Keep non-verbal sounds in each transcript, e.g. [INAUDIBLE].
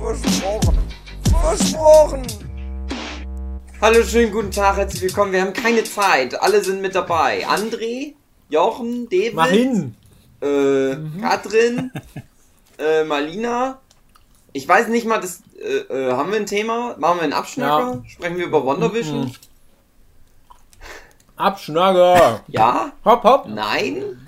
Versprochen. Versprochen. Hallo, schönen guten Tag, herzlich willkommen. Wir haben keine Zeit. Alle sind mit dabei. André, Jochen, David, Mach hin! Äh, Katrin, [LAUGHS] äh, Malina. Ich weiß nicht mal, das, äh, äh, haben wir ein Thema? Machen wir einen Abschnacker? Sprechen wir über Wondervision? Mhm. Abschnager! Ja? Hopp, hopp! Nein?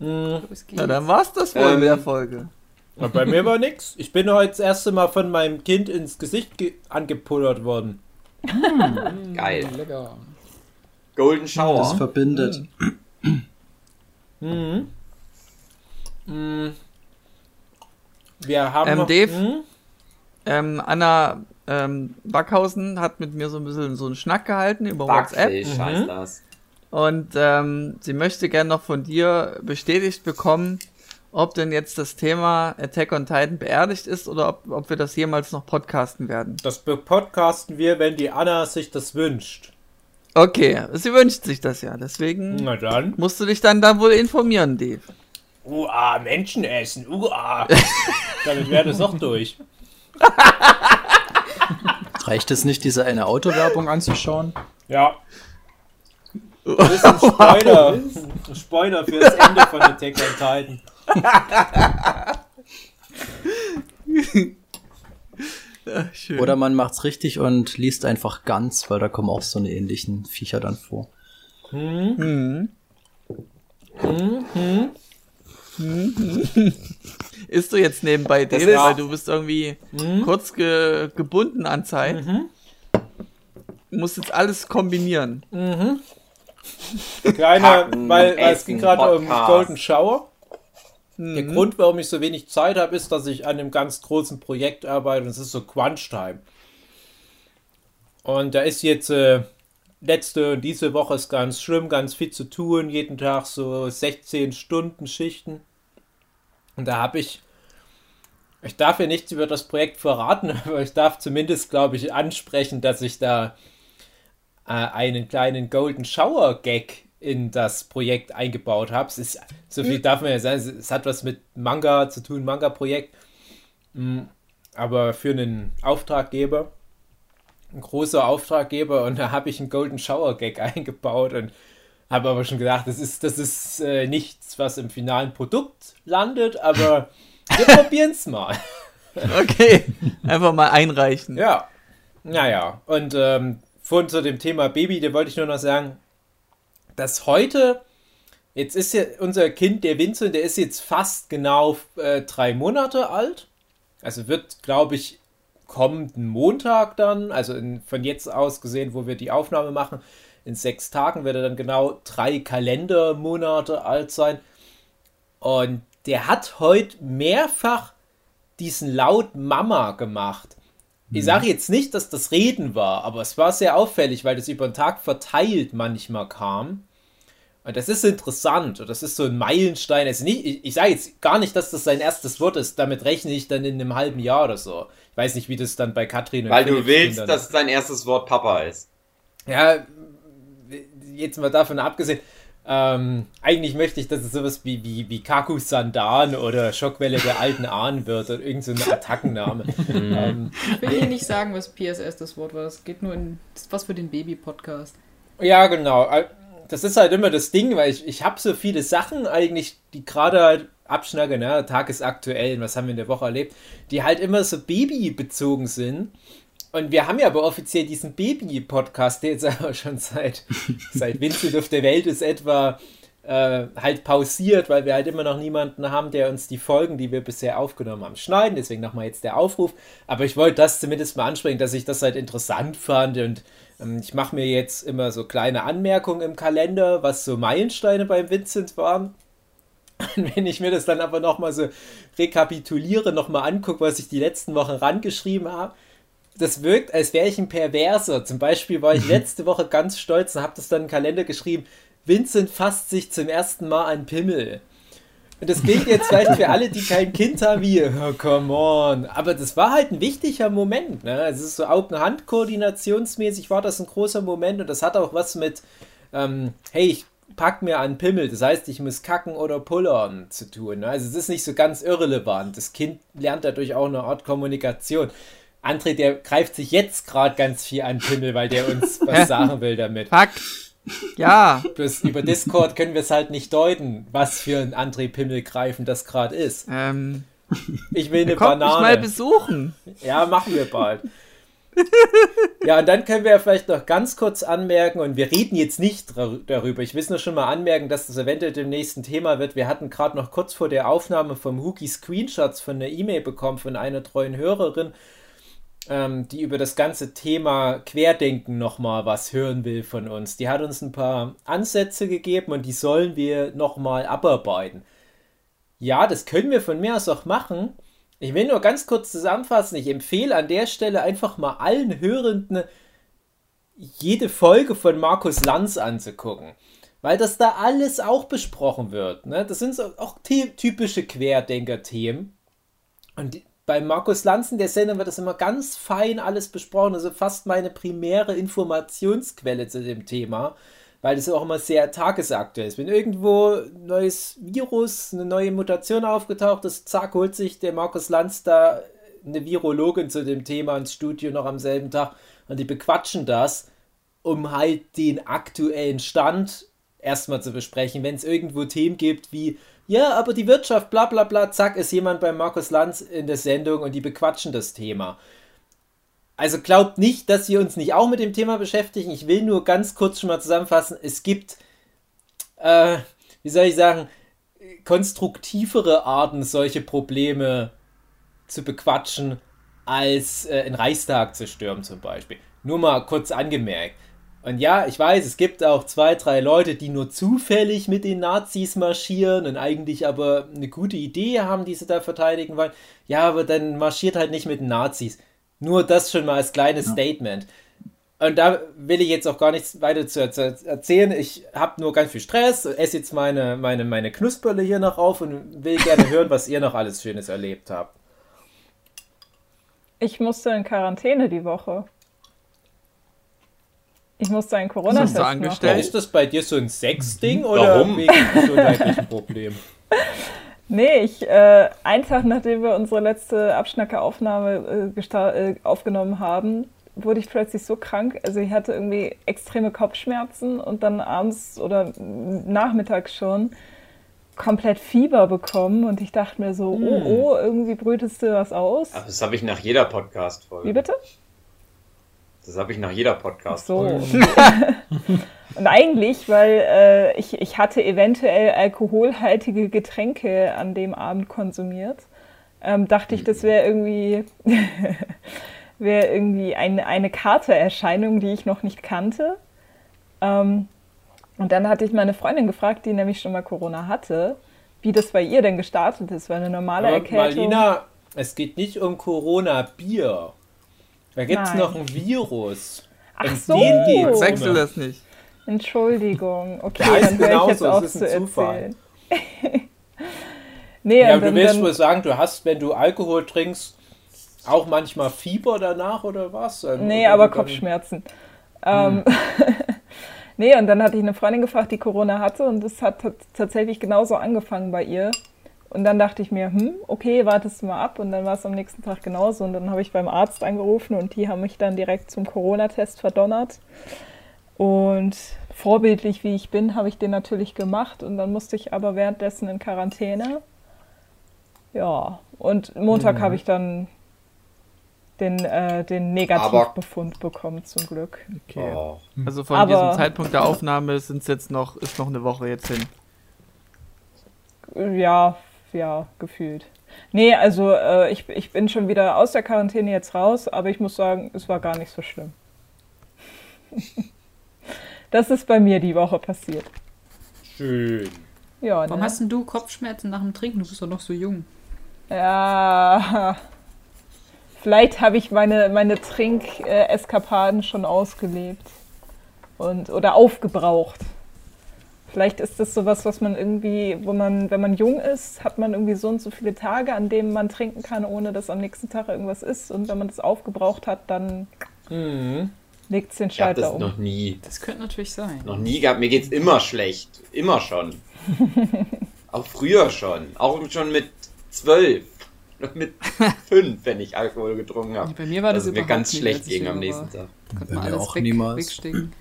Na, dann war's das wohl Ähm, mit der Folge. Na, bei mir war nix. Ich bin heute das erste Mal von meinem Kind ins Gesicht ge angepullert worden. Geil. Lecker. Golden Das Shower. verbindet. Mhm. Mhm. Wir haben Ähm, noch, Dave? Mhm. Ähm, Anna ähm, Backhausen hat mit mir so ein bisschen so einen Schnack gehalten über WhatsApp. Backfish Mhm. das. Und ähm, sie möchte gerne noch von dir bestätigt bekommen, ob denn jetzt das Thema Attack on Titan beerdigt ist oder ob, ob wir das jemals noch podcasten werden. Das podcasten wir, wenn die Anna sich das wünscht. Okay, sie wünscht sich das ja. Deswegen Na dann. musst du dich dann da wohl informieren, Dave. Uah, Menschen essen. Uah. [LAUGHS] Damit wäre das auch durch. Reicht es nicht, diese eine Autowerbung anzuschauen? Ja. [LAUGHS] Das ist ein Spoiler. Ein Spoiler für das Ende von Attack on Titan. [LAUGHS] Schön. Oder man macht's richtig und liest einfach ganz, weil da kommen auch so eine ähnlichen Viecher dann vor. Mhm. Ist du jetzt nebenbei, ist- weil du bist irgendwie kurz ge gebunden an Zeit. Du musst jetzt alles kombinieren. Kleine, Packen, weil, weil es ging gerade um. Golden Shower. Der Mhm. Grund, warum ich so wenig Zeit habe, ist, dass ich an einem ganz großen Projekt arbeite und es ist so Crunch Time. Und da ist jetzt äh, letzte und diese Woche ist ganz schlimm, ganz viel zu tun, jeden Tag so 16 Stunden Schichten. Und da habe ich, ich darf ja nichts über das Projekt verraten, [LAUGHS] aber ich darf zumindest, glaube ich, ansprechen, dass ich da äh, einen kleinen Golden Shower Gag in das Projekt eingebaut habe. Es ist, so viel darf man ja sagen, es, hat was mit Manga zu tun, Manga-Projekt. Mm, Aber für einen Auftraggeber, ein großer Auftraggeber, und da habe ich einen Golden Shower Gag [LAUGHS] eingebaut und habe aber schon gedacht, das ist, das ist äh, nichts, was im finalen Produkt landet, aber [LAUGHS] wir probieren es mal. [LAUGHS] Okay, einfach mal einreichen. Ja, naja, und ähm, von zu dem Thema Baby, da wollte ich nur noch sagen, dass heute, jetzt ist ja unser Kind, der Vincent, der ist jetzt fast genau äh, drei Monate alt. Also wird, glaube ich, kommenden Montag dann, also in, von jetzt aus gesehen, wo wir die Aufnahme machen, in sechs Tagen wird er dann genau drei Kalendermonate alt sein. Und der hat heute mehrfach diesen Laut Mama gemacht. Ich sage jetzt nicht, dass das Reden war, aber es war sehr auffällig, weil das über den Tag verteilt manchmal kam. Und das ist interessant und das ist so ein Meilenstein. Also nicht, ich, ich sage jetzt gar nicht, dass das sein erstes Wort ist. Damit rechne ich dann in einem halben Jahr oder so. Ich weiß nicht, wie das dann bei Katrin und Weil du Philipps willst, dass dein erstes Wort Papa ist. ja, jetzt mal davon abgesehen, ähm, eigentlich möchte ich, dass es sowas wie, wie, wie Kaku Sandan oder Schockwelle der alten Ahnen wird oder irgend so ein Attackenname. [LAUGHS] ähm, Ich will hier nicht sagen, was PSS das Wort war. Es geht nur in das ist was für den Baby-Podcast. ja, genau. Das ist halt immer das Ding, weil ich, ich habe so viele Sachen eigentlich, die gerade halt abschnacken, ne? tagesaktuell, was haben wir in der Woche erlebt, die halt immer so babybezogen sind. Und wir haben ja aber offiziell diesen Baby-Podcast, der jetzt [LAUGHS] aber schon seit, seit Vincent auf der Welt ist, etwa äh, halt pausiert, weil wir halt immer noch niemanden haben, der uns die Folgen, die wir bisher aufgenommen haben, schneiden. Deswegen nochmal jetzt der Aufruf. Aber ich wollte das zumindest mal ansprechen, dass ich das halt interessant fand und ähm, ich mache mir jetzt immer so kleine Anmerkungen im Kalender, was so Meilensteine beim Vincent waren. [LAUGHS] Wenn ich mir das dann aber nochmal so rekapituliere, nochmal angucke, was ich die letzten Wochen rangeschrieben habe, das wirkt, als wäre ich ein Perverser. Zum Beispiel war ich letzte Woche ganz stolz und habe das dann in den Kalender geschrieben, Vincent fasst sich zum ersten Mal an Pimmel. Und das klingt jetzt vielleicht für alle, die kein Kind haben, wie, oh, come on. Aber das war halt ein wichtiger Moment. Ne? Es ist so Augen-Hand-Koordinationsmäßig war das ein großer Moment und das hat auch was mit, ähm, hey, ich pack mir an Pimmel, das heißt, ich muss kacken oder pullern zu tun. Ne? Also es ist nicht so ganz irrelevant. Das Kind lernt dadurch auch eine Art Kommunikation. André, der greift sich jetzt gerade ganz viel an Pimmel, weil der uns [LAUGHS] was sagen will damit. Fakt. Ja. Bloß über Discord können wir es halt nicht deuten, was für ein André Pimmel greifen das gerade ist. Ähm, Ich will eine kommt mich mal Banane. besuchen. Ja, machen wir bald. ja, und dann können wir ja vielleicht noch ganz kurz anmerken, und wir reden jetzt nicht darüber. Ich will nur schon mal anmerken, dass das eventuell dem nächsten Thema wird. Wir hatten gerade noch kurz vor der Aufnahme vom Hookie Screenshots von einer E-Mail bekommen von einer treuen Hörerin, ähm, die über das ganze Thema Querdenken nochmal was hören will von uns. Die hat uns ein paar Ansätze gegeben und die sollen wir nochmal abarbeiten. Ja, das können wir von mir aus auch machen. Ich will nur ganz kurz zusammenfassen. Ich empfehle an der Stelle einfach mal allen Hörenden jede Folge von Markus Lanz anzugucken. Weil das da alles auch besprochen wird. Ne? Das sind so auch ty- typische Querdenker-Themen. Und bei Markus Lanz in der Sendung wird das immer ganz fein alles besprochen. Also fast meine primäre Informationsquelle zu dem Thema. Weil das auch immer sehr tagesaktuell ist. Wenn irgendwo ein neues Virus, eine neue Mutation aufgetaucht ist, zack, holt sich der Markus Lanz da eine Virologin zu dem Thema ins Studio noch am selben Tag und die bequatschen das, um halt den aktuellen Stand erstmal zu besprechen. Wenn es irgendwo Themen gibt wie, ja, aber die Wirtschaft, bla bla bla, zack, ist jemand bei Markus Lanz in der Sendung und die bequatschen das Thema. Also glaubt nicht, dass wir uns nicht auch mit dem Thema beschäftigen. Ich will nur ganz kurz schon mal zusammenfassen. Es gibt, äh, wie soll ich sagen, konstruktivere Arten, solche Probleme zu bequatschen, als äh, in Reichstag zu stürmen zum Beispiel. Nur mal kurz angemerkt. Und ja, ich weiß, es gibt auch zwei, drei Leute, die nur zufällig mit den Nazis marschieren und eigentlich aber eine gute Idee haben, die sie da verteidigen wollen. Ja, aber dann marschiert halt nicht mit den Nazis. Nur das schon mal als kleines Statement. Und da will ich jetzt auch gar nichts weiter zu erz- erzählen. Ich habe nur ganz viel Stress, esse jetzt meine, meine, meine Knusperle hier noch auf und will gerne hören, was ihr noch alles Schönes erlebt habt. Ich musste in Quarantäne die Woche. Ich musste einen Corona-Test machen. angestellt? Ist das bei dir so ein Sexding oder Warum? wegen gesundheitlichen Problemen? [LAUGHS] Nee, ich, äh, einen Tag nachdem wir unsere letzte Abschnacker-Aufnahme äh, äh, aufgenommen haben, wurde ich plötzlich so krank. Also ich hatte irgendwie extreme Kopfschmerzen und dann abends oder nachmittags schon komplett Fieber bekommen und ich dachte mir so, oh, oh, irgendwie brütest du was aus. Aber das habe ich nach jeder Wie Podcast-Folge. bitte? Das habe ich nach jeder Podcast. so. [LAUGHS] Und eigentlich, weil äh, ich, ich hatte eventuell alkoholhaltige Getränke an dem Abend konsumiert, ähm, dachte ich, das wäre irgendwie, [LAUGHS] wäre irgendwie eine, eine Katererscheinung, die ich noch nicht kannte. Ähm, und dann hatte ich meine Freundin gefragt, die nämlich schon mal Corona hatte, wie das bei ihr denn gestartet ist, weil eine normale Aber Erkältung... Marlina, es geht nicht um Corona-Bier. Da gibt es noch ein Virus. Ach so. den immer. das nicht? Entschuldigung, okay, heißt dann höre ich jetzt genauso, auf zu ist ein Zufall. erzählen. [LAUGHS] nee, Ja, und du dann, willst dann, wohl sagen, du hast, wenn du Alkohol trinkst, auch manchmal Fieber danach oder was? Ähm, Nee, oder aber dann- Kopfschmerzen. Ähm, [LAUGHS] nee, und dann hatte ich eine Freundin gefragt, die Corona hatte und es hat tat- tatsächlich genauso angefangen bei ihr. Und dann dachte ich mir, hm, okay, wartest du mal ab. Und dann war es am nächsten Tag genauso. Und dann habe ich beim Arzt angerufen und die haben mich dann direkt zum Corona-Test verdonnert. Und vorbildlich wie ich bin, habe ich den natürlich gemacht. Und dann musste ich aber währenddessen in Quarantäne. Ja, und Montag habe ich dann den, äh, den Negativbefund bekommen, zum Glück. Okay. Oh. Also von Aber- diesem Zeitpunkt der Aufnahme sind's jetzt noch, ist noch eine Woche jetzt hin. Ja, ja, gefühlt. Nee, also äh, ich, ich bin schon wieder aus der Quarantäne jetzt raus, aber ich muss sagen, es war gar nicht so schlimm. [LAUGHS] das ist bei mir die Woche passiert. Schön. Ja, Warum ne? hast denn du Kopfschmerzen nach dem Trinken? Du bist doch noch so jung. Ja. [LAUGHS] Vielleicht habe ich meine, meine Trink-Eskapaden schon ausgelebt. Und, oder aufgebraucht. Vielleicht ist das sowas, was man irgendwie, wo man, wenn man jung ist, hat man irgendwie so und so viele Tage, an denen man trinken kann, ohne dass am nächsten Tag irgendwas ist. Und wenn man das aufgebraucht hat, dann Mhm. legt es den Ich habe Schalter das um. noch nie, Das könnte natürlich sein. noch nie gehabt. Mir geht's immer schlecht. Immer schon. [LAUGHS] auch früher schon. Auch schon mit zwölf. Mit [LAUGHS] fünf, wenn ich Alkohol getrunken habe. Bei mir war das es mir überhaupt ganz nicht, schlecht ich ging am nächsten. Tag. Konnte man mir alles auch weg, niemals. wegstecken.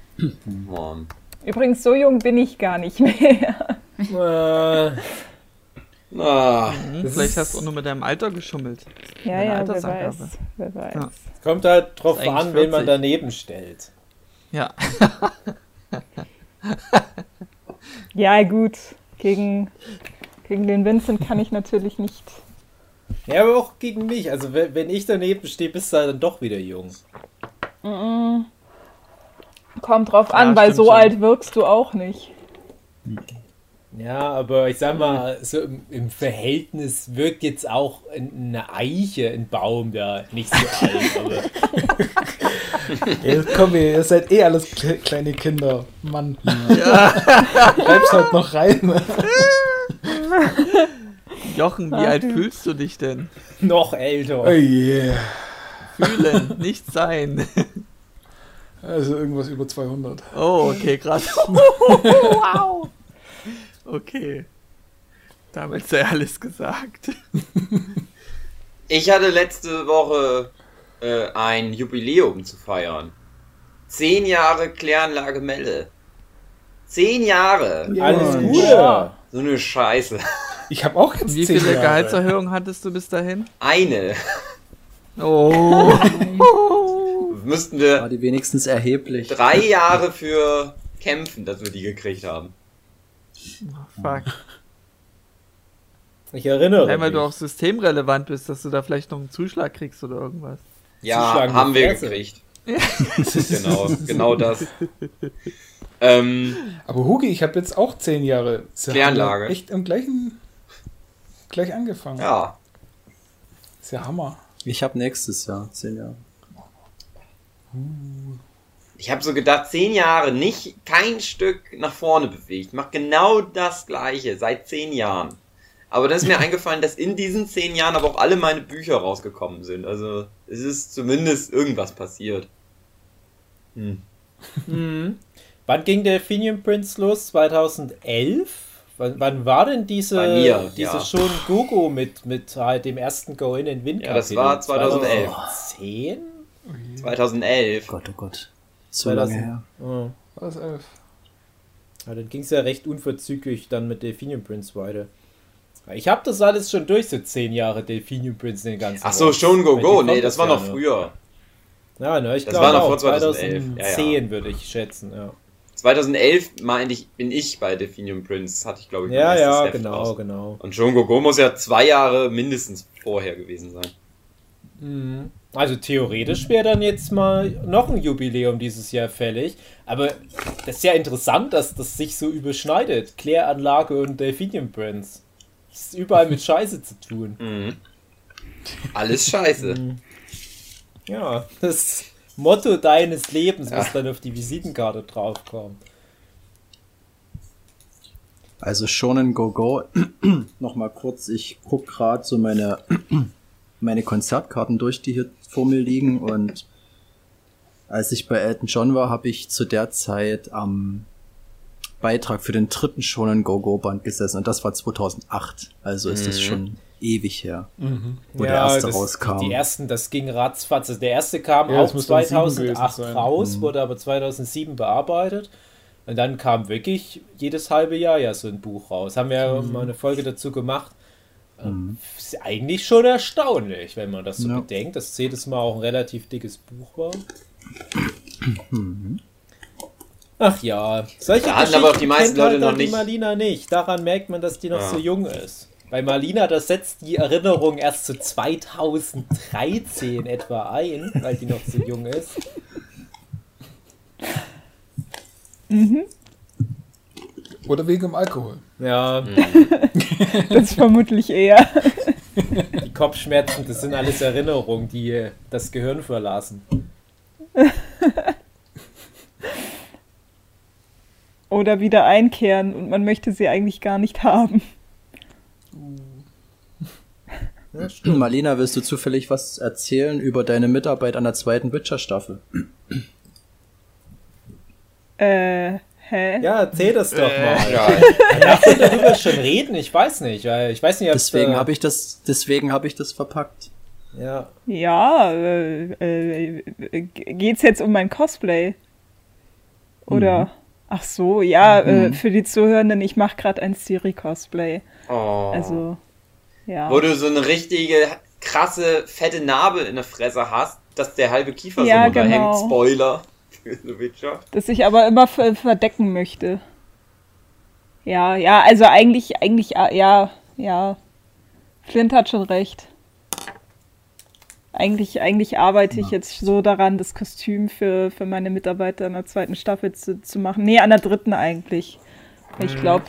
Mann. Übrigens, so jung bin ich gar nicht mehr. [LAUGHS] Äh, Ah, Hm, vielleicht hast du auch nur mit deinem Alter geschummelt. Ja, ja, wer weiß. Wer weiß. Ja. kommt halt drauf an, wen man 40. daneben stellt. Ja. [LAUGHS] Ja, gut. Gegen, gegen den Vincent kann ich natürlich nicht. Ja, aber auch gegen mich. Also wenn, ich daneben stehe, bist du halt dann doch wieder jung. Kommt drauf Ja, an, weil so schon. alt wirkst du auch nicht. Ja, aber ich sag mal, so im, im Verhältnis wirkt jetzt auch eine Eiche, ein Baum da nicht so alt. Aber [LAUGHS] Ey, komm, ihr, ihr seid eh alles kle kleine Kinder. Mann. Bleib's halt noch rein. [LAUGHS] Jochen, wie alt fühlst du dich denn? noch älter. Oh yeah. Fühlen, nicht sein. Also irgendwas über 200. Oh, okay, krass. [LAUGHS] wow. Okay. Damit sei alles gesagt. Ich hatte letzte Woche äh, ein Jubiläum zu feiern. Zehn Jahre Kläranlage Melle. Zehn Jahre. Alles Ja. Gute. So eine Scheiße. Ich habe auch jetzt Wie 10 viele Jahre. Gehaltserhöhungen hattest du bis dahin? Eine. Oh. [LAUGHS] Müssten War wir die wenigstens erheblich. drei Jahre für kämpfen, dass wir die gekriegt haben. Fuck. Ich erinnere Nein, weil mich. du auch systemrelevant bist, dass du da vielleicht noch einen Zuschlag kriegst oder irgendwas. Ja, Zuschlagen haben wir Fresse. gekriegt. [LAUGHS] genau, genau das. Ähm, Aber Hugi, ich habe jetzt auch 10 Jahre. Sie haben Kläranlage. Echt im gleichen. Gleich angefangen. ja, Ist ja Hammer. Ich habe nächstes Jahr, zehn Jahre. Ich habe so gedacht, zehn Jahre nicht kein Stück nach vorne bewegt. Mach genau das Gleiche seit zehn Jahren. Aber dann ist mir [LAUGHS] eingefallen, dass in diesen zehn Jahren aber auch alle meine Bücher rausgekommen sind. Also es ist zumindest irgendwas passiert. Hm. Mhm. Wann ging der Finian Prince los? 2011? Wann, wann war denn diese, mir, diese ja. schon Gogo mit, mit halt dem ersten Go in den Wind? Ja, das war 2011. 2010? 2011. Gott, oh Gott. So 2000. lange her. Oh. War das elf? Ja, dann ging es ja recht unverzüglich dann mit Delphinium Prince weiter. Ich habe das alles schon durch, so zehn Jahre Delphinium Prince den ganzen Ach so, Rotz. schon Go Go. Nee, das war ja noch früher. Ja, ne, ich Das glaube war noch auch vor 2011. 2010 Ja, ja. würde ich schätzen, ja. 2011 meinte ich, bin ich bei Definium Prince, hatte ich glaube ich Ja, ja, Heft genau, raus. genau. Und John Gogo muss ja zwei Jahre mindestens vorher gewesen sein. Mhm. Also theoretisch wäre dann jetzt mal noch ein Jubiläum dieses Jahr fällig. Aber das ist ja interessant, dass das sich so überschneidet. Kläranlage und Delphinium Prince. Das ist überall mit Scheiße zu tun. [LAUGHS] Mhm. Alles scheiße. Ja, das Motto deines Lebens, was Ja. dann auf die Visitenkarte draufkommt. Also Shonen Go Go, [CLEARS THROAT] nochmal kurz, ich guck gerade so meine, [CLEARS THROAT] meine Konzertkarten durch, die hier vor mir liegen und als ich bei Elton John war, habe ich zu der Zeit am Beitrag für den dritten Shonen Go Go Band gesessen und das war 2008, also ist das Mhm. schon ewig her, wo der erste das, rauskam. Die ersten, das ging ratzfatz. Also der erste kam Ja, das auch muss dann sieben 2008 gewesen sein. raus, Mhm. wurde aber 2007 bearbeitet. Und dann kam wirklich jedes halbe Jahr ja so ein Buch raus. Haben wir ja Mhm. mal eine Folge dazu gemacht. Ähm, Ist eigentlich schon erstaunlich, wenn man das so Ja. bedenkt, dass jedes Mal auch ein relativ dickes Buch war. Mhm. Ach ja, solche Da hatten aber auch die Geschichten meisten Leute noch nicht. Marlina nicht. Daran merkt man, dass die noch Ja. so jung ist. Bei Marlina, das setzt die Erinnerung erst zu 2013 etwa ein, weil die noch so jung ist. Oder wegen dem Alkohol. Ja, [LAUGHS] Das ist vermutlich eher. die Kopfschmerzen, das sind alles Erinnerungen, die äh, das Gehirn verlassen. Oder wieder einkehren und man möchte sie eigentlich gar nicht haben. [CLEARS THROAT] Marlena, willst du zufällig was erzählen über deine Mitarbeit an der zweiten Witcher-Staffel? Äh, hä? Ja, erzähl das doch mal. Ja, Darf man darüber schon reden? Ich weiß nicht, ich weiß nicht, ob Deswegen äh, habe ich das, deswegen habe ich das verpackt. Ja, Ja, äh, äh, geht's jetzt um mein Cosplay? Oder? Ach so, ja, äh, für die Zuhörenden, ich mache gerade ein Siri-Cosplay. oh. Also, ja. Wo du so eine richtige krasse, fette Narbe in der Fresse hast, dass der halbe Kiefer Ja, so runterhängt. genau. Spoiler für The Witcher. Das ich aber immer ver verdecken möchte. Ja, ja, also eigentlich, eigentlich, äh, ja, ja. Flint hat schon recht. Eigentlich, eigentlich arbeite ich jetzt so daran, das Kostüm für, für meine Mitarbeiter in der zweiten Staffel zu, zu machen. Nee, an der dritten eigentlich. Ich glaube,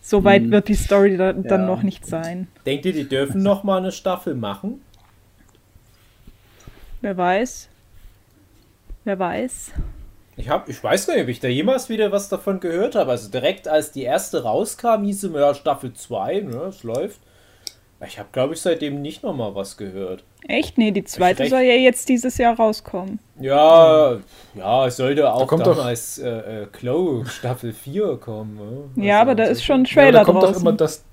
so weit wird die Story da, dann Ja. noch nicht sein. denkt ihr, die dürfen noch mal eine Staffel machen? Wer weiß. Wer weiß. Ich hab, ich weiß gar nicht, ob ich da jemals wieder was davon gehört habe. Also direkt als die erste rauskam, hieß es ja Staffel 2, ne, es läuft. Ich habe, glaube ich, seitdem nicht noch mal was gehört. Echt? Nee, die zweite recht. soll ja jetzt dieses Jahr rauskommen. Ja, ja, es sollte auch kommt doch- damals äh, äh, Chloe Staffel 4 kommen. Ne? Ja, aber da also ist schon ein Ja, aber Trailer da kommt doch draußen. immer, dass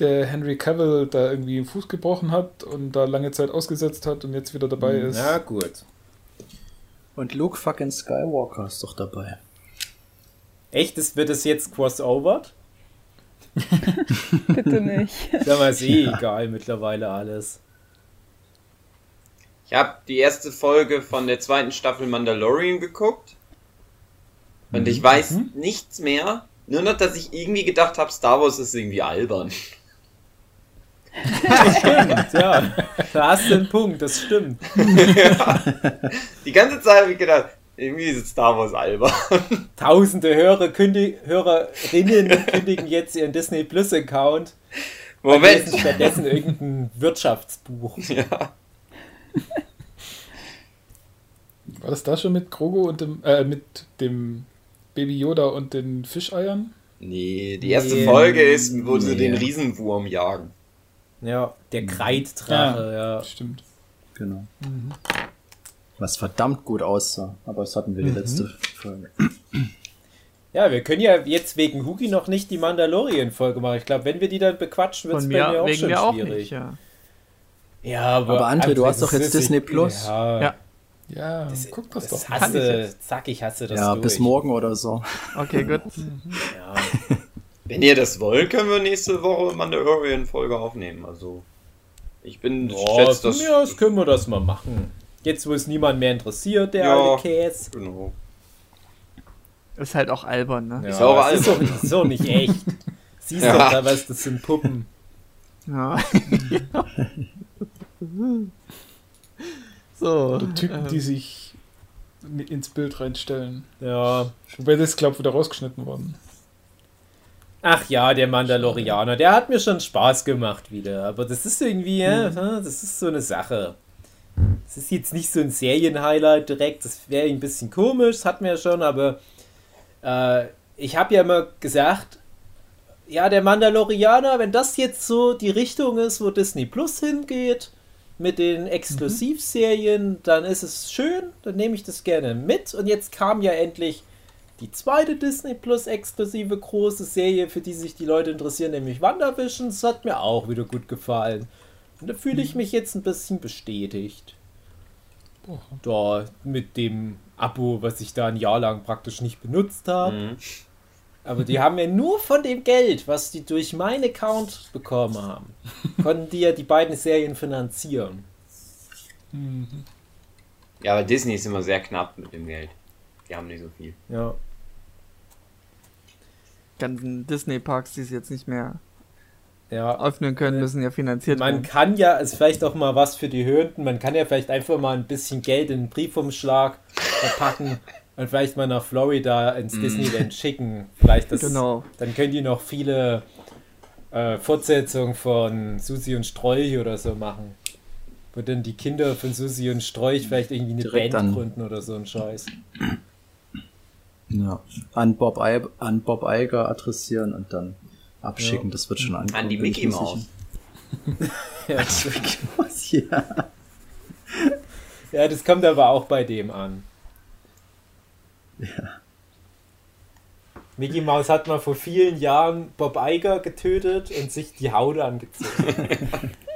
der Henry Cavill da irgendwie den Fuß gebrochen hat und da lange Zeit ausgesetzt hat und jetzt wieder dabei ist. Ja, gut. Und Luke fucking Skywalker ist doch dabei. Echt, das wird es jetzt crossovert? [LAUGHS] Bitte nicht. Sag mal, ist eh egal mittlerweile alles. Ich habe die erste Folge von der zweiten Staffel Mandalorian geguckt. Und ich weiß nichts mehr. Nur noch, dass ich irgendwie gedacht habe, Star Wars ist irgendwie albern. Stimmt, ja. Da hast du einen Punkt, das stimmt. Die ganze Zeit habe ich gedacht, irgendwie ist Star Wars albern. Tausende Hörer kündig, Hörerinnen kündigen jetzt ihren Disney Plus Account. und Moment. lesen stattdessen irgendein Wirtschaftsbuch. Ja. War das da schon mit Grogu und dem, äh, mit dem Baby Yoda und den Fischeiern? Nee, die erste Nee. Folge ist, wo sie Nee. den Riesenwurm jagen. Ja, der Kreiddrache, ja. Stimmt. Genau. Was verdammt gut aussah. Aber das hatten wir die letzte Folge. Ja, wir können ja jetzt wegen Hugi noch nicht die Mandalorian-Folge machen. Ich glaube, wenn wir die dann bequatschen, wird es bei mir auch wegen schon mir auch schwierig. nicht, ja. Ja, aber, Aber André, du hast doch das jetzt Disney Plus. Ja, Ja. Ja, guck das, das doch. Kann ich hasse, jetzt. zack, ich hasse das Ja, durch. bis morgen oder so. Okay, gut. [LAUGHS] Ja. Wenn ihr das wollt, können wir nächste Woche Mandalorian-Folge aufnehmen. Also, ich bin, Ja, von das. mir aus können wir das mal machen. Jetzt, wo es niemand mehr interessiert, der Ja. alte Käse. Genau. Ist halt auch albern, ne? Ja, Ist auch es ist albern. doch, ist doch nicht [LAUGHS] echt. Siehst Ja. doch da, was das sind Puppen. Ja. [LAUGHS] so. Oder Typen, ähm, die sich ins Bild reinstellen. Ja. Wobei das, glaube ich, wieder rausgeschnitten worden. Ach ja, der Mandalorianer, der hat mir schon Spaß gemacht wieder. Aber das ist irgendwie, ja, das ist so eine Sache. Es ist jetzt nicht so ein Serienhighlight direkt, das wäre ein bisschen komisch, das hatten wir ja schon, aber äh, ich habe ja immer gesagt, ja, der Mandalorianer, wenn das jetzt so die Richtung ist, wo Disney Plus hingeht, mit den Exklusivserien, dann ist es schön, dann nehme ich das gerne mit. Und jetzt kam ja endlich die zweite Disney Plus exklusive große Serie, für die sich die Leute interessieren, nämlich WandaVision. Das hat mir auch wieder gut gefallen. Und da fühle ich mich jetzt ein bisschen bestätigt. Da mit dem Abo, was ich da ein Jahr lang praktisch nicht benutzt habe. Mhm. Aber die haben ja nur von dem Geld, was die durch meinen Account bekommen haben, [LAUGHS] konnten die ja die beiden Serien finanzieren. Ja, aber Disney ist immer sehr knapp mit dem Geld. Die haben nicht so viel. Ja. Ganzen Disney-Parks, die es jetzt nicht mehr Ja. öffnen können, müssen ja finanziert Man werden. kann ja, ist vielleicht auch mal was für die Hörenden, man kann ja vielleicht einfach mal ein bisschen Geld in einen Briefumschlag verpacken [LAUGHS] und vielleicht mal nach Florida ins Disneyland schicken. Vielleicht das, Genau. dann können die noch viele äh, Fortsetzungen von Susi und Strolch oder so machen. Wo dann die Kinder von Susi und Strolch vielleicht irgendwie eine Direkt Band an- gründen oder so ein Scheiß. [CLEARS THROAT] Ja. An Bob, I an Bob Iger adressieren und dann abschicken. Das wird schon ankommen. An die Mickey Maus. [LAUGHS] Ja. Was? [LAUGHS] Ja. ja, das kommt aber auch bei dem an. Mickey Mouse hat mal vor vielen Jahren Bob Iger getötet und sich die Haut angezogen.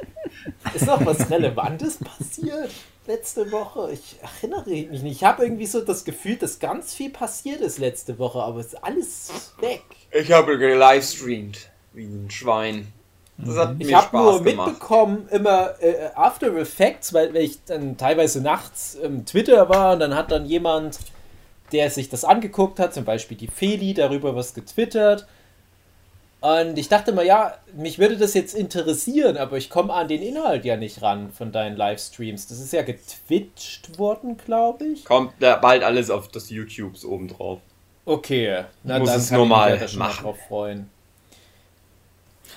[LAUGHS] Ist noch was Relevantes passiert letzte Woche? Ich erinnere mich nicht. Ich habe irgendwie so das Gefühl, dass ganz viel passiert ist letzte Woche, aber es ist alles weg. Ich habe gelivestreamt. Wie ein Schwein. Das hat Ich mir habe nur gemacht. mitbekommen, immer äh, After Effects, weil, weil ich dann teilweise nachts im Twitter war und dann hat dann jemand, der sich das angeguckt hat, zum Beispiel die Feli, darüber was getwittert. Und ich dachte mal, ja, mich würde das jetzt interessieren, aber ich komme an den Inhalt ja nicht ran von deinen Livestreams. Das ist ja getwitcht worden, glaube ich. Kommt da bald alles auf das YouTubes oben drauf. Okay, na Muss dann es kann nur ich mich mal ja da schon mal machen. drauf freuen.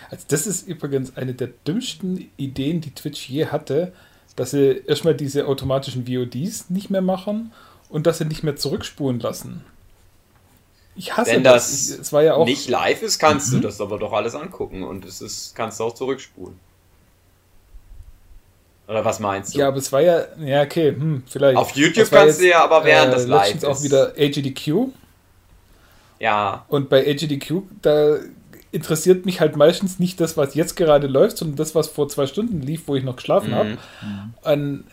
Also das ist übrigens eine der dümmsten Ideen, die Twitch je hatte, dass sie erstmal diese automatischen VODs nicht mehr machen und dass sie nicht mehr zurückspulen lassen. Ich hasse Wenn das. das Ich, ja nicht live ist, kannst du das aber doch alles angucken und es ist, kannst du auch zurückspulen. Oder was meinst du? Ja, aber es war ja, ja, okay, hm, vielleicht. Auf YouTube kannst du ja aber während das live letztens auch ist. wieder AGDQ Ja, und bei AGDQ, da interessiert mich halt meistens nicht das, was jetzt gerade läuft, sondern das, was vor zwei Stunden lief, wo ich noch geschlafen Mhm. habe. Und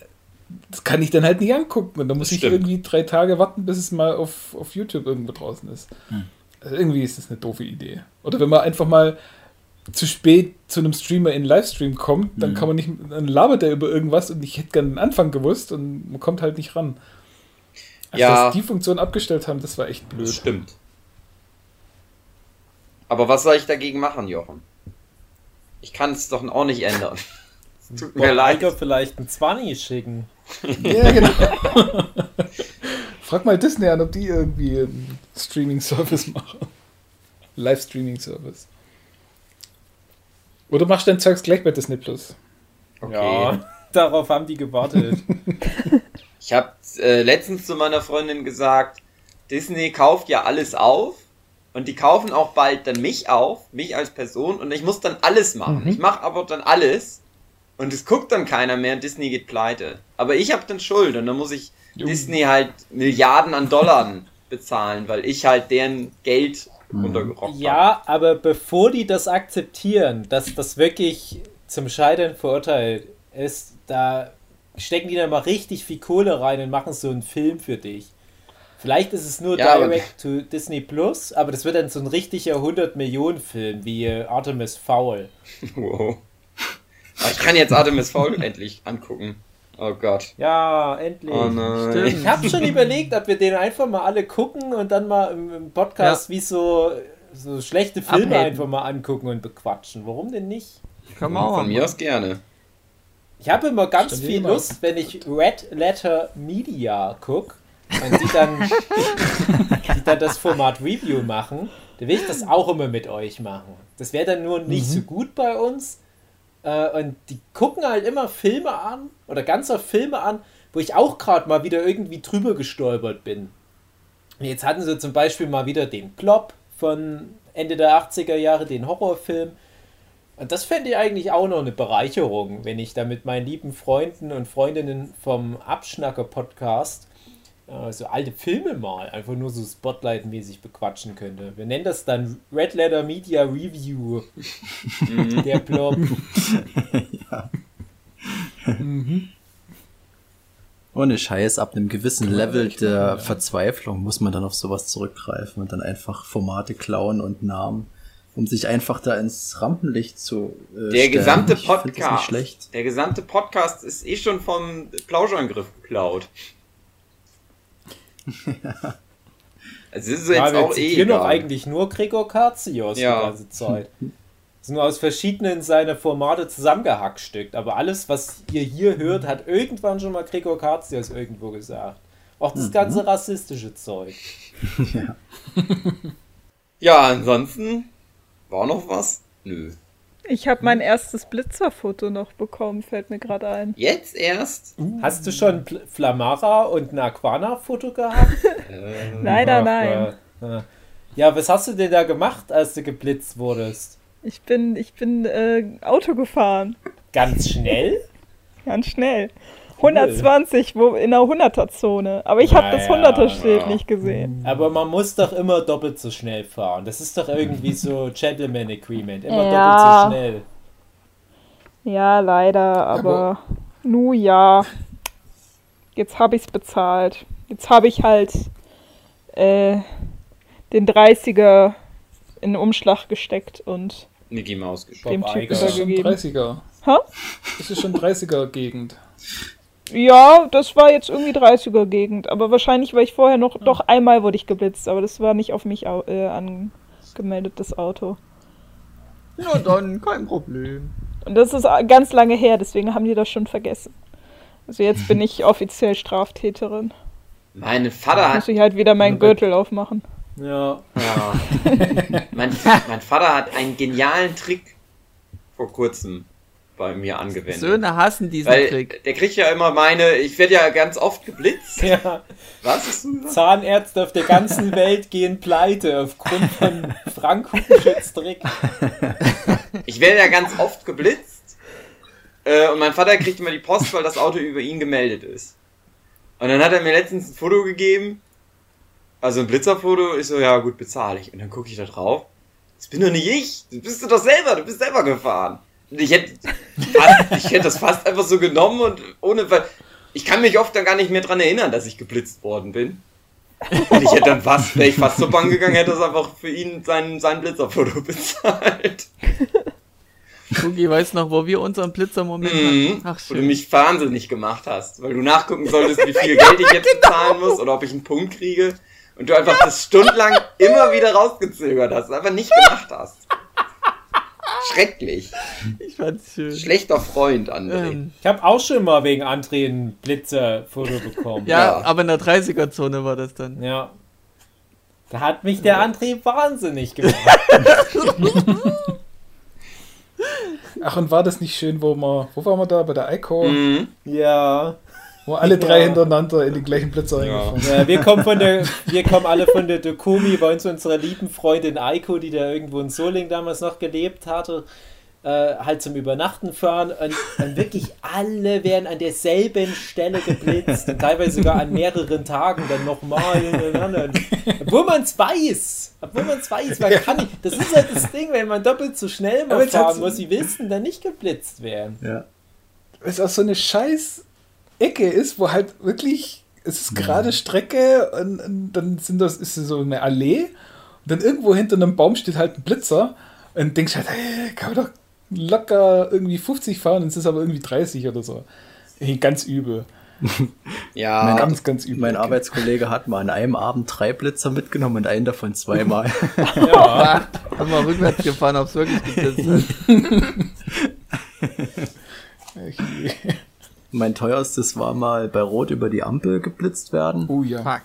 das kann ich dann halt nicht angucken. Und da muss Das ich stimmt. irgendwie drei Tage warten, bis es mal auf, auf YouTube irgendwo draußen ist. Also irgendwie ist das eine doofe Idee. Oder wenn man einfach mal zu spät zu einem Streamer in Livestream kommt, dann kann man nicht, dann labert er über irgendwas und ich hätte gerne den Anfang gewusst und man kommt halt nicht ran. Also, Ja. dass die Funktion abgestellt haben, das war echt das blöd. stimmt. Aber was soll ich dagegen machen, Jochen? Ich kann es doch auch nicht ändern. [LAUGHS] Tut mir leid. Iger vielleicht ein 20 schicken. Ja, [LAUGHS] genau. Frag mal Disney an, ob die irgendwie einen Streaming-Service machen. Live-Streaming-Service. Oder machst du dein Zeugs gleich bei Disney Plus? Okay. Ja, [LAUGHS] darauf haben die gewartet. [LAUGHS] Ich habe äh, letztens zu meiner Freundin gesagt, Disney kauft ja alles auf und die kaufen auch bald dann mich auf, mich als Person und ich muss dann alles machen. Ich mache aber dann alles und es guckt dann keiner mehr und Disney geht pleite. Aber ich habe dann Schuld und dann muss ich Jo. Disney halt Milliarden an Dollar bezahlen, weil ich halt deren Geld runtergerockt habe. Ja, aber bevor die das akzeptieren, dass das wirklich zum Scheitern verurteilt ist, da stecken die dann mal richtig viel Kohle rein und machen so einen Film für dich. Vielleicht ist es nur Ja, direct to Disney Plus, aber das wird dann so ein richtiger 100-Millionen-Film wie äh, Artemis Fowl. [LAUGHS] Wow. Aber ich kann jetzt Artemis Fowl [LAUGHS] endlich angucken. Oh Gott. Ja, endlich. Oh nein. Ich habe schon überlegt, ob wir den einfach mal alle gucken und dann mal im, im Podcast wie so, so schlechte Filme Abhaten. einfach mal angucken und bequatschen. Warum denn nicht? Kann man auch Von mir aus gerne. Ich habe immer ganz Stimmt viel immer. Lust, wenn ich Red Letter Media gucke und die dann, die dann das Format Review machen, dann will ich das auch immer mit euch machen. Das wäre dann nur nicht so gut bei uns. Äh, und die gucken halt immer Filme an oder ganz oft Filme an, wo ich auch gerade mal wieder irgendwie drüber gestolpert bin. Jetzt hatten sie zum Beispiel mal wieder den Plop von Ende der 80er Jahre, den Horrorfilm. Und das fände ich eigentlich auch noch eine Bereicherung, wenn ich da mit meinen lieben Freunden und Freundinnen vom Abschnacker-Podcast äh, so alte Filme mal einfach nur so Spotlight-mäßig bequatschen könnte. Wir nennen das dann Red Letter Media Review. Der Plop. [LAUGHS] Ohne Scheiß, ab einem gewissen Level der Verzweiflung muss man dann auf sowas zurückgreifen und dann einfach Formate klauen und Namen, um sich einfach da ins Rampenlicht zu äh, Der stellen. gesamte Podcast. schlecht. Der gesamte Podcast ist eh schon vom Plauschangriff geklaut. Es ist Ja, jetzt wir auch eh zitieren doch egal. eigentlich nur Gregor Katzios Ja. die ganze Zeit. Das ist nur aus verschiedenen seiner Formate zusammengehackstückt. Aber alles, was ihr hier hört, hat irgendwann schon mal Gregor Katzios irgendwo gesagt. Auch das ganze rassistische Zeug. [LAUGHS] ja. Ja, ansonsten war noch was? Nö. Ich habe mein erstes Blitzerfoto noch bekommen, fällt mir gerade ein. Jetzt erst? Hast du schon Pl- Flamara und ein Aquana-Foto gehabt? [LAUGHS] Leider Ach, nein. äh, äh. Ja, was hast du denn da gemacht, als du geblitzt wurdest? Ich bin, ich bin äh, Auto gefahren. Ganz schnell? Ganz schnell. 120 wo, in der 100er-Zone. Aber ich habe das Naja, 100er-Schild ja. nicht gesehen. Aber man muss doch immer doppelt so schnell fahren. Das ist doch irgendwie [LAUGHS] so Gentleman Agreement. Immer Ja. doppelt so schnell. Ja, leider, aber nu ja. Jetzt habe ich's bezahlt. Jetzt habe ich halt äh, den 30er in den Umschlag gesteckt und Mickey Maus gespielt. dem Bob Typ Iger. Das ist schon übergegeben. 30er. Hä? Das ist schon 30er-Gegend. Ja, das war jetzt irgendwie 30er Gegend, aber wahrscheinlich war ich vorher noch, doch einmal wurde ich geblitzt, aber das war nicht auf mich äh, angemeldet, das Auto. Na dann, kein Problem. Und das ist a- ganz lange her, deswegen haben die das schon vergessen. Also jetzt bin ich [LAUGHS] offiziell Straftäterin. Mein Vater Muss hat. ich halt wieder meinen Gürtel aufmachen. Ja. Ja. [LAUGHS] mein, mein Vater hat einen genialen Trick vor kurzem bei mir angewendet. Söhne hassen diesen Weil Trick. der kriegt ja immer meine, ich werde ja ganz oft geblitzt. ja. Was? Zahnärzte auf der ganzen [LAUGHS] Welt gehen pleite aufgrund von Frank Hugenschütz Trick. Ich werde ja ganz oft geblitzt. Äh, und mein Vater kriegt immer die Post, weil das Auto über ihn gemeldet ist. Und dann hat er mir letztens ein Foto gegeben. Also ein Blitzerfoto. Ich so, ja gut, bezahle ich. Und dann gucke ich da drauf. Das bin doch nicht ich. Das bist du doch selber. Du bist selber gefahren. Ich hätte, fast, ich hätte das fast einfach so genommen und ohne, weil ich kann mich oft dann gar nicht mehr dran erinnern, dass ich geblitzt worden bin. Und ich hätte dann fast, wäre ich fast zur Bank gegangen, hätte das einfach für ihn sein, sein Blitzerfoto [LAUGHS] bezahlt. Hugi, weißt noch, wo wir unseren Blitzer-Moment Mhm. hatten? Ach, Wo du mich wahnsinnig gemacht hast, weil du nachgucken solltest, wie viel Geld ich jetzt [LAUGHS] bezahlen muss oder ob ich einen Punkt kriege. Und du einfach das stundenlang immer wieder rausgezögert hast, einfach nicht gemacht hast. Schrecklich. Ich fand's schön. Schlechter Freund, André. Ähm, Ich habe auch schon mal wegen André ein Blitzerfoto [LAUGHS] bekommen. ja, Ja. aber in der 30er-Zone war das dann. Ja. Da hat mich der André wahnsinnig [LAUGHS] gemacht. Ach, und war das nicht schön, wo wir, wo waren wir da? Bei der ICO, Mhm. ja. Wo alle drei Ja. hintereinander in den gleichen Ja. reingefahren sind. ja. Wir kommen von der, [LAUGHS] wir kommen alle von der Dokumi, bei uns unserer lieben Freundin Eiko, die da irgendwo in Soling damals noch gelebt hatte, äh, halt zum Übernachten fahren und, und wirklich alle werden an derselben Stelle geblitzt und teilweise sogar an mehreren Tagen dann nochmal hintereinander. Obwohl man es weiß. Obwohl man es weiß, man kann nicht. Das ist halt das Ding, wenn man doppelt so schnell mal fahren muss, wie willst du denn dann nicht geblitzt werden? Ja. Weil es auch so eine scheiß Ecke ist, wo halt wirklich, es ist gerade Strecke und, und dann sind das, ist so eine Allee und dann irgendwo hinter einem Baum steht halt ein Blitzer und denkst halt, hey, kann man doch locker irgendwie 50 fahren und es ist aber irgendwie 30 oder so. Ey, Ganz übel. [LAUGHS] Ja, Ganz, ganz übel. Mein Arbeitskollege hat mal an einem Abend drei Blitzer mitgenommen und einen davon zweimal. [LAUGHS] Ja. Hab mal rückwärts gefahren, ob's wirklich geblitzt hat. [LAUGHS] mein teuerstes war mal bei Rot über die Ampel geblitzt werden. oh ja. Fuck.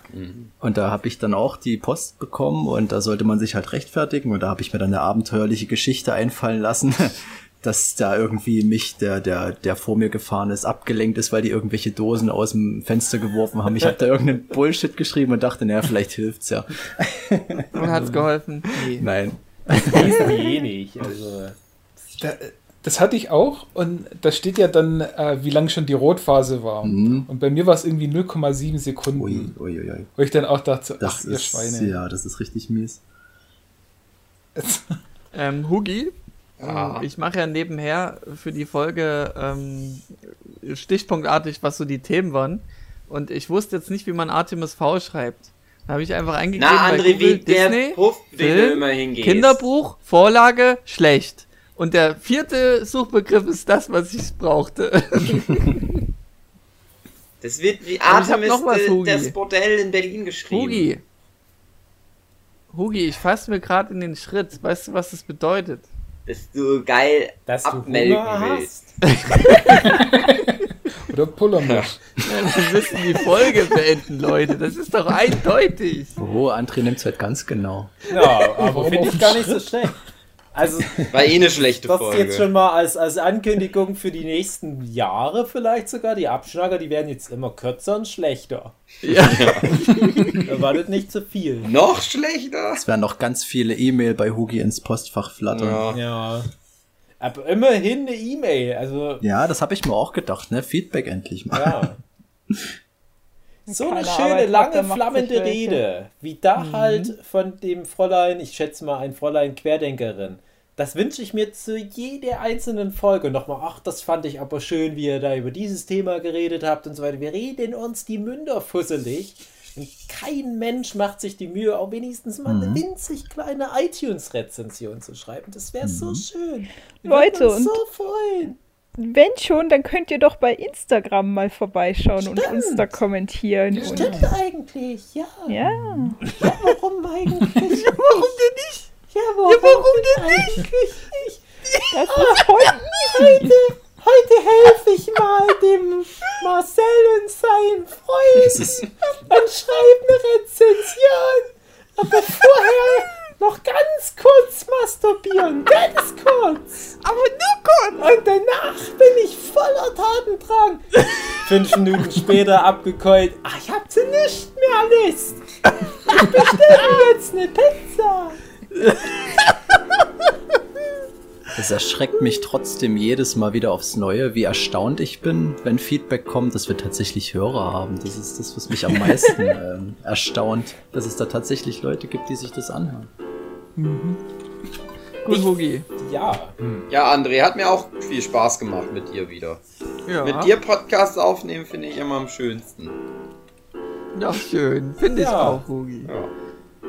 Und da habe ich dann auch die Post bekommen und da sollte man sich halt rechtfertigen und da habe ich mir dann eine abenteuerliche Geschichte einfallen lassen, [LAUGHS] dass da irgendwie mich, der, der, der vor mir gefahren ist, abgelenkt ist, weil die irgendwelche Dosen aus dem Fenster geworfen haben. Ich habe da [LAUGHS] irgendeinen Bullshit geschrieben und dachte, naja, vielleicht hilft's ja. Und hat's geholfen? [LAUGHS] Nee. Nein. Lesen die eh nicht. Also. Da, das hatte ich auch und da steht ja dann, äh, wie lange schon die Rotphase war. Mhm. Und bei mir war es irgendwie 0,7 Sekunden. Ui, ui, ui. Wo ich dann auch dachte, Das ach ihr ist, Schweine. ja, das ist richtig mies. [LAUGHS] Ähm, Hugi, Ja. ich mache ja nebenher für die Folge ähm, stichpunktartig, was so die Themen waren. Und ich wusste jetzt nicht, wie man Artemis V schreibt. Da habe ich einfach eingegeben na, bei André, Google, wie der Disney, Puff, den du Film. Kinderbuch, Vorlage, schlecht. Und der vierte Suchbegriff ist das, was ich brauchte. [LAUGHS] Das wird wie Artemis noch was, Hugi. das Bordell in Berlin geschrieben. Hugi. Hugi, ich fasse mir gerade in den Schritt. Weißt du, was das bedeutet? Dass du geil Dass du abmelden Hunger willst. hast. [LAUGHS] Oder Oder Pullermusch. Wir müssen die Folge beenden, Leute. Das ist doch eindeutig. Oh, André nimmt es halt ganz genau. Ja, aber finde ich gar nicht so schlecht. Also, [LAUGHS] War eh eine schlechte das Folge. jetzt schon mal als, als Ankündigung für die nächsten Jahre vielleicht sogar. Die Abschnacker, die werden jetzt immer kürzer und schlechter. Ja. Erwartet nicht zu viel. Noch schlechter? Es werden noch ganz viele E-Mail bei Hugi ins Postfach flattern. Ja, Ja. Ja. Aber immerhin eine E-Mail. Also, das habe ich mir auch gedacht, ne? Feedback endlich mal. ja. So eine Keine schöne, Arbeit lange, flammende. Rede. Wie da halt von dem Fräulein, ich schätze mal ein Fräulein Querdenkerin. Das wünsche ich mir zu jeder einzelnen Folge nochmal. Ach, das fand ich aber schön, wie ihr da über dieses Thema geredet habt und so weiter. Wir reden uns die Münder fusselig. Und kein Mensch macht sich die Mühe, auch wenigstens mal eine winzig kleine iTunes-Rezension zu schreiben. Das wäre so schön. Wir Leute, uns und- so freuen. Wenn schon, dann könnt ihr doch bei Instagram mal vorbeischauen und uns da kommentieren. Und, Stimmt eigentlich, ja. ja. Ja, warum eigentlich? [LAUGHS] warum denn nicht? Ja, warum, denn eigentlich nicht? [LAUGHS] Das ist voll Heute, heute helfe ich mal dem Marcel und seinen Freunden und schreibe eine Rezension. Aber vorher noch ganz kurz masturbieren. Ganz kurz. Aber nur kurz. Und danach bin ich voller Tatendrang. Fünf Minuten später abgekeult. Ach, ich hab zu nichts mehr Lust. Ich bestelle jetzt eine Pizza. Es erschreckt mich trotzdem jedes Mal wieder aufs Neue, wie erstaunt ich bin, wenn Feedback kommt, dass wir tatsächlich Hörer haben. Das ist das, was mich am meisten [LAUGHS] ähm, erstaunt, dass es da tatsächlich Leute gibt, die sich das anhören. Gut, Hugi. Ja. Ja, André, hat mir auch viel Spaß gemacht mit dir wieder. Ja. Mit dir Podcasts aufnehmen finde ich immer am schönsten. Ja, schön. Finde ich Ja. auch, Hugi. Ja.